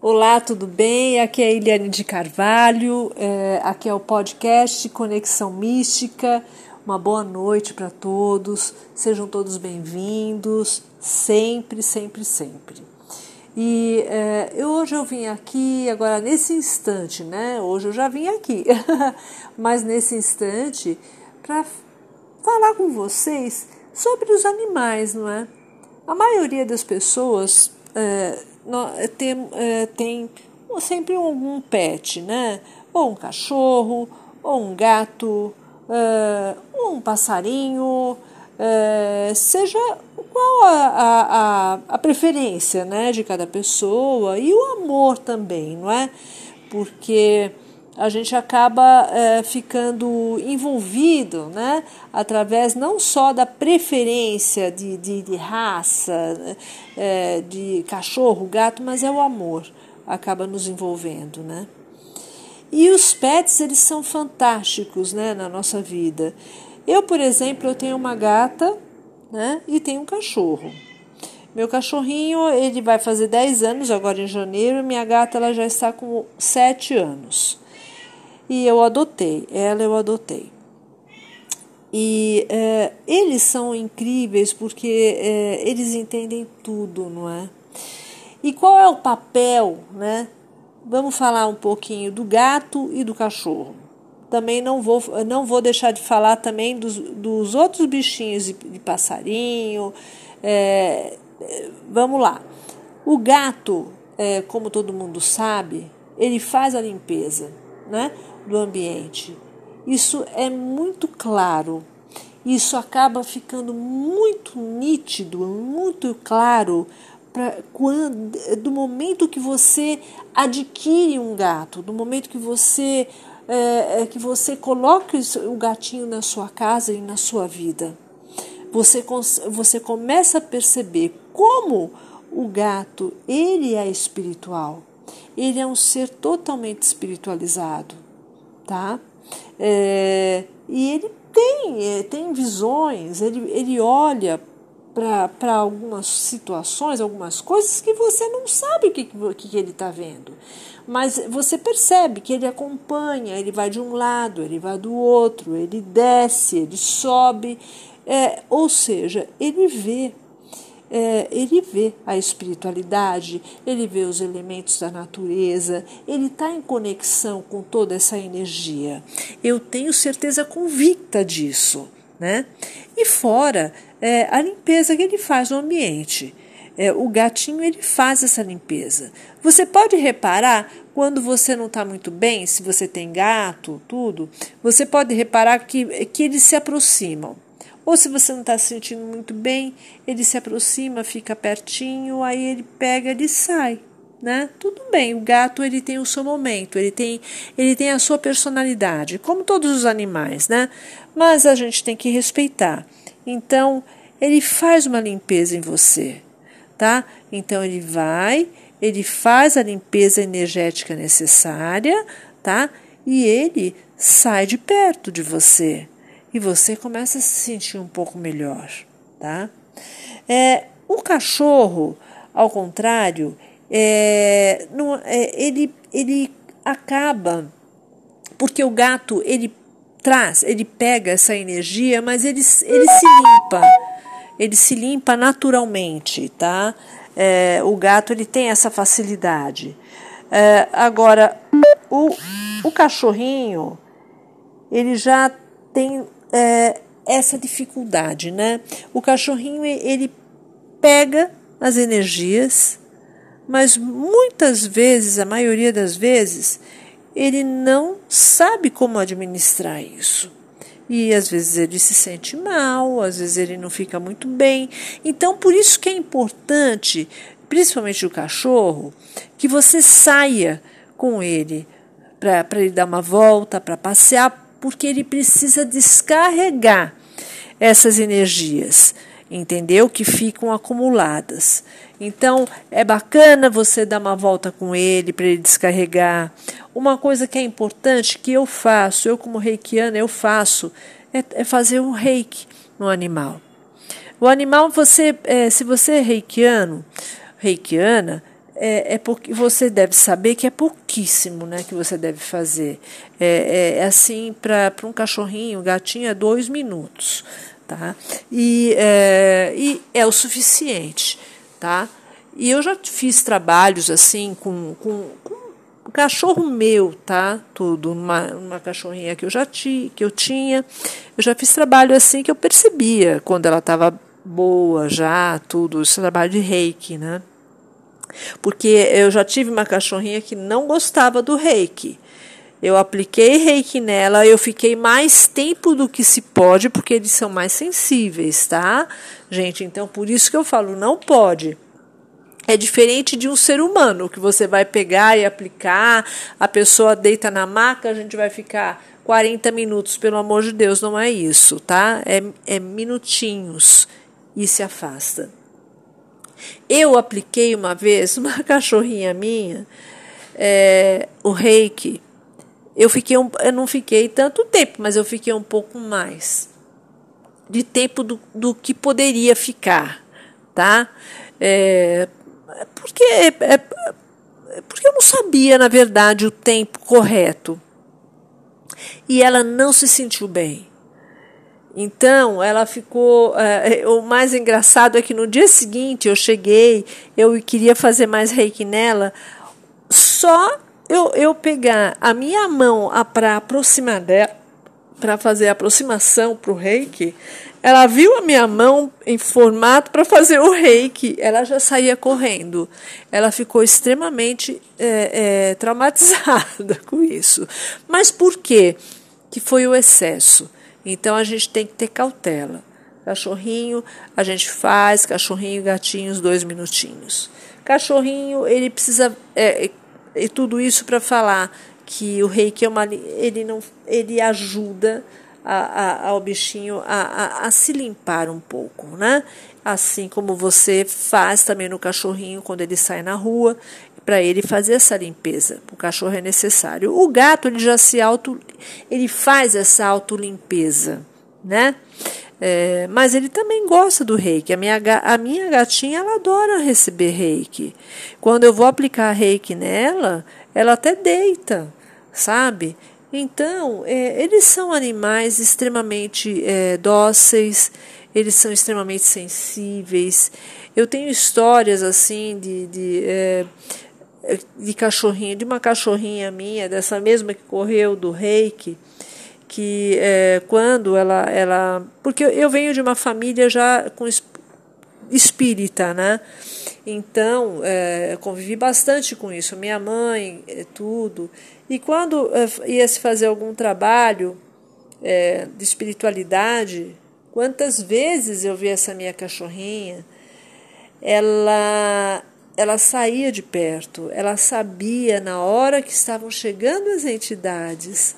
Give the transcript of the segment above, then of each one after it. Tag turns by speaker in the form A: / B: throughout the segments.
A: Olá, tudo bem? Aqui é a Eliane de Carvalho, é, aqui é o podcast Conexão Mística. Uma boa noite para todos, sejam todos bem-vindos, sempre, sempre, sempre. E é, eu, hoje eu vim aqui, agora nesse instante, né? Hoje eu já vim aqui, mas nesse instante, para falar com vocês sobre os animais, não é? A maioria das pessoas é, tem, é, tem sempre algum pet, né? Ou um cachorro, ou um gato, é, um passarinho, é, seja qual a, a, a, preferência né, de cada pessoa e o amor também, não é? Porque a gente acaba é, ficando envolvido né, através não só da preferência de, de, de raça, é, de cachorro, gato, mas é o amor acaba nos envolvendo. Né? E os pets eles são fantásticos né, na nossa vida. Eu, por exemplo, eu tenho uma gata né, e tenho um cachorro. Meu cachorrinho ele vai fazer 10 anos agora em janeiro, minha gata ela já está com 7 anos e eu adotei, ela eu adotei. E é, eles são incríveis porque é, eles entendem tudo, não é? E qual é o papel, né? Vamos falar um pouquinho do gato e do cachorro. Também não vou, não vou deixar de falar também dos, dos outros bichinhos de, de passarinho. É, vamos lá. O gato, é, como todo mundo sabe, ele faz a limpeza, né? do ambiente. Isso é muito claro. Isso acaba ficando muito nítido, muito claro para quando do momento que você adquire um gato, do momento que você é, que você coloca o gatinho na sua casa e na sua vida. Você, você começa a perceber como o gato ele é espiritual. Ele é um ser totalmente espiritualizado tá? É, e ele tem, é, tem visões, ele, ele olha para algumas situações, algumas coisas que você não sabe o que, que, que ele está vendo. Mas você percebe que ele acompanha, ele vai de um lado, ele vai do outro, ele desce, ele sobe, é, ou seja, ele vê é, ele vê a espiritualidade, ele vê os elementos da natureza, ele está em conexão com toda essa energia. Eu tenho certeza convicta disso. Né? E fora é, a limpeza que ele faz no ambiente. É, o gatinho ele faz essa limpeza. Você pode reparar quando você não está muito bem, se você tem gato, tudo, você pode reparar que, que eles se aproximam. Ou se você não está se sentindo muito bem, ele se aproxima, fica pertinho, aí ele pega, ele sai. Né? Tudo bem, o gato ele tem o seu momento, ele tem, ele tem a sua personalidade, como todos os animais, né? Mas a gente tem que respeitar. Então, ele faz uma limpeza em você, tá? Então ele vai, ele faz a limpeza energética necessária, tá? E ele sai de perto de você e você começa a se sentir um pouco melhor, tá? É, o cachorro, ao contrário, é, não, é, ele, ele acaba porque o gato ele traz, ele pega essa energia, mas ele, ele se limpa, ele se limpa naturalmente, tá? É, o gato ele tem essa facilidade. É, agora, o, o cachorrinho ele já tem é, essa dificuldade, né? O cachorrinho ele pega as energias, mas muitas vezes, a maioria das vezes, ele não sabe como administrar isso. E às vezes ele se sente mal, às vezes ele não fica muito bem. Então, por isso que é importante, principalmente o cachorro, que você saia com ele para ele dar uma volta, para passear, porque ele precisa descarregar essas energias, entendeu? Que ficam acumuladas. Então, é bacana você dar uma volta com ele para ele descarregar. Uma coisa que é importante que eu faço, eu como reikiana, eu faço, é, é fazer um reiki no animal. O animal, você, é, se você é reikiano, reikiana, é, é você deve saber que é pouquíssimo né, que você deve fazer. É, é, é assim, para um cachorrinho, gatinho, é dois minutos. Tá? E, é, e é o suficiente. Tá? E eu já fiz trabalhos assim com, com, com um cachorro meu, tá? Tudo, uma, uma cachorrinha que eu já ti, que eu tinha. Eu já fiz trabalho assim que eu percebia quando ela estava boa já, tudo, esse trabalho de reiki, né? Porque eu já tive uma cachorrinha que não gostava do reiki. Eu apliquei reiki nela, eu fiquei mais tempo do que se pode, porque eles são mais sensíveis, tá? Gente, então por isso que eu falo, não pode. É diferente de um ser humano, que você vai pegar e aplicar, a pessoa deita na maca, a gente vai ficar 40 minutos, pelo amor de Deus, não é isso, tá? É, é minutinhos e se afasta. Eu apliquei uma vez uma cachorrinha minha, é, o reiki. Eu fiquei um, eu não fiquei tanto tempo, mas eu fiquei um pouco mais de tempo do, do que poderia ficar, tá? É, porque é, é, porque eu não sabia, na verdade, o tempo correto. E ela não se sentiu bem. Então, ela ficou. É, o mais engraçado é que no dia seguinte eu cheguei, eu queria fazer mais reiki nela, só eu, eu pegar a minha mão para aproximar dela, para fazer a aproximação para o reiki, ela viu a minha mão em formato para fazer o reiki, ela já saía correndo. Ela ficou extremamente é, é, traumatizada com isso. Mas por quê? Que foi o excesso. Então a gente tem que ter cautela. Cachorrinho, a gente faz, cachorrinho e gatinho, os dois minutinhos. Cachorrinho, ele precisa. É, e tudo isso para falar que o reiki é uma, ele não, ele ajuda a, a, ao bichinho a, a, se limpar um pouco, né? Assim como você faz também no cachorrinho quando ele sai na rua, para ele fazer essa limpeza. O cachorro é necessário. O gato ele já se auto, ele faz essa autolimpeza, né? É, mas ele também gosta do reiki. A minha, a minha gatinha ela adora receber reiki. Quando eu vou aplicar reiki nela, ela até deita, sabe? Então, é, eles são animais extremamente é, dóceis, eles são extremamente sensíveis. Eu tenho histórias assim de, de é, de cachorrinho, de uma cachorrinha minha, dessa mesma que correu do reiki, que é, quando ela, ela. Porque eu venho de uma família já com espírita, né? Então, é, convivi bastante com isso. Minha mãe, é, tudo. E quando é, ia se fazer algum trabalho é, de espiritualidade, quantas vezes eu vi essa minha cachorrinha, ela ela saía de perto, ela sabia na hora que estavam chegando as entidades,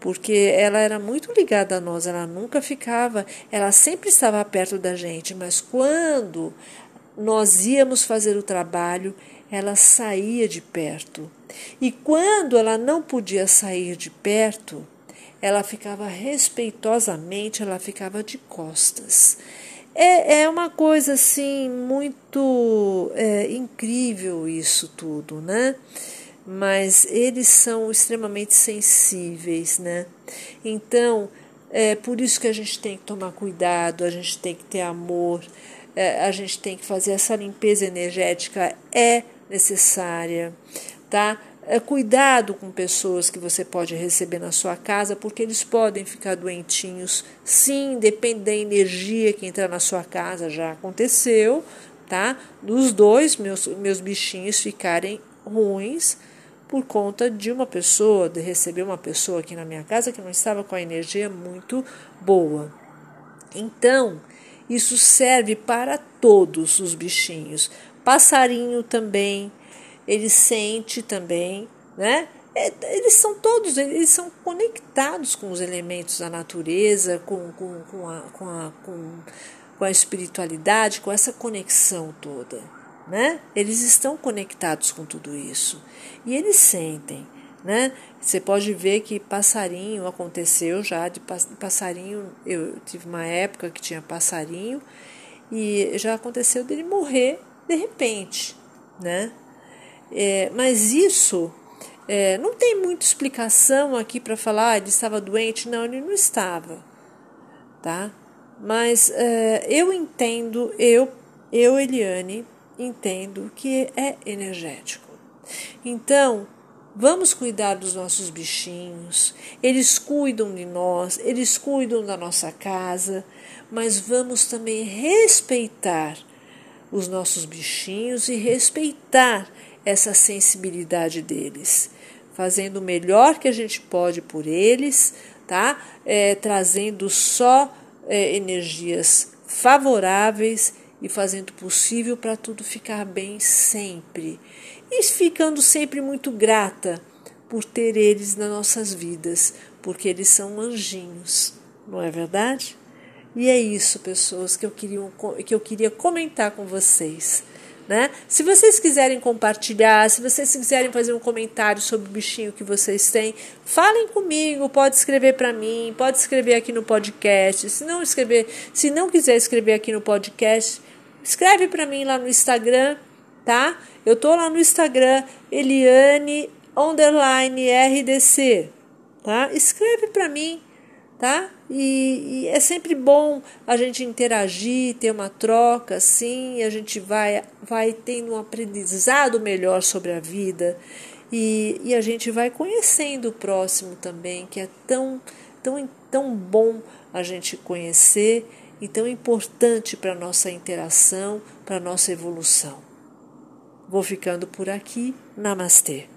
A: porque ela era muito ligada a nós, ela nunca ficava, ela sempre estava perto da gente, mas quando nós íamos fazer o trabalho, ela saía de perto. E quando ela não podia sair de perto, ela ficava respeitosamente, ela ficava de costas. É, é uma coisa assim muito é, incrível isso tudo, né? Mas eles são extremamente sensíveis, né? Então, é por isso que a gente tem que tomar cuidado, a gente tem que ter amor, é, a gente tem que fazer essa limpeza energética, é necessária, tá? É, cuidado com pessoas que você pode receber na sua casa, porque eles podem ficar doentinhos. Sim, depende da energia que entra na sua casa, já aconteceu, tá? Dos dois meus, meus bichinhos ficarem ruins por conta de uma pessoa, de receber uma pessoa aqui na minha casa que não estava com a energia muito boa. Então, isso serve para todos os bichinhos. Passarinho também ele sente também, né? É, eles são todos, eles são conectados com os elementos da natureza, com, com, com, a, com, a, com, com a espiritualidade, com essa conexão toda. Né? Eles estão conectados com tudo isso. E eles sentem. Né? Você pode ver que passarinho aconteceu já de passarinho. Eu tive uma época que tinha passarinho e já aconteceu dele morrer de repente, né? É, mas isso é, não tem muita explicação aqui para falar, ah, ele estava doente. Não, ele não estava, tá? Mas é, eu entendo, eu, eu, Eliane, entendo que é energético. Então, vamos cuidar dos nossos bichinhos, eles cuidam de nós, eles cuidam da nossa casa, mas vamos também respeitar os nossos bichinhos e respeitar essa sensibilidade deles, fazendo o melhor que a gente pode por eles, tá? É, trazendo só é, energias favoráveis e fazendo o possível para tudo ficar bem sempre. E ficando sempre muito grata por ter eles nas nossas vidas, porque eles são anjinhos, não é verdade? E é isso, pessoas, que eu queria, que eu queria comentar com vocês. Né? Se vocês quiserem compartilhar, se vocês quiserem fazer um comentário sobre o bichinho que vocês têm, falem comigo, pode escrever para mim, pode escrever aqui no podcast. Se não escrever, se não quiser escrever aqui no podcast, escreve para mim lá no Instagram, tá? Eu tô lá no Instagram Eliane underline RDC, tá? Escreve para mim, tá? E, e, é sempre bom a gente interagir, ter uma troca, assim, a gente vai, vai tendo um aprendizado melhor sobre a vida e, e a gente vai conhecendo o próximo também, que é tão, tão, tão bom a gente conhecer e tão importante para a nossa interação, para a nossa evolução. Vou ficando por aqui. Namastê.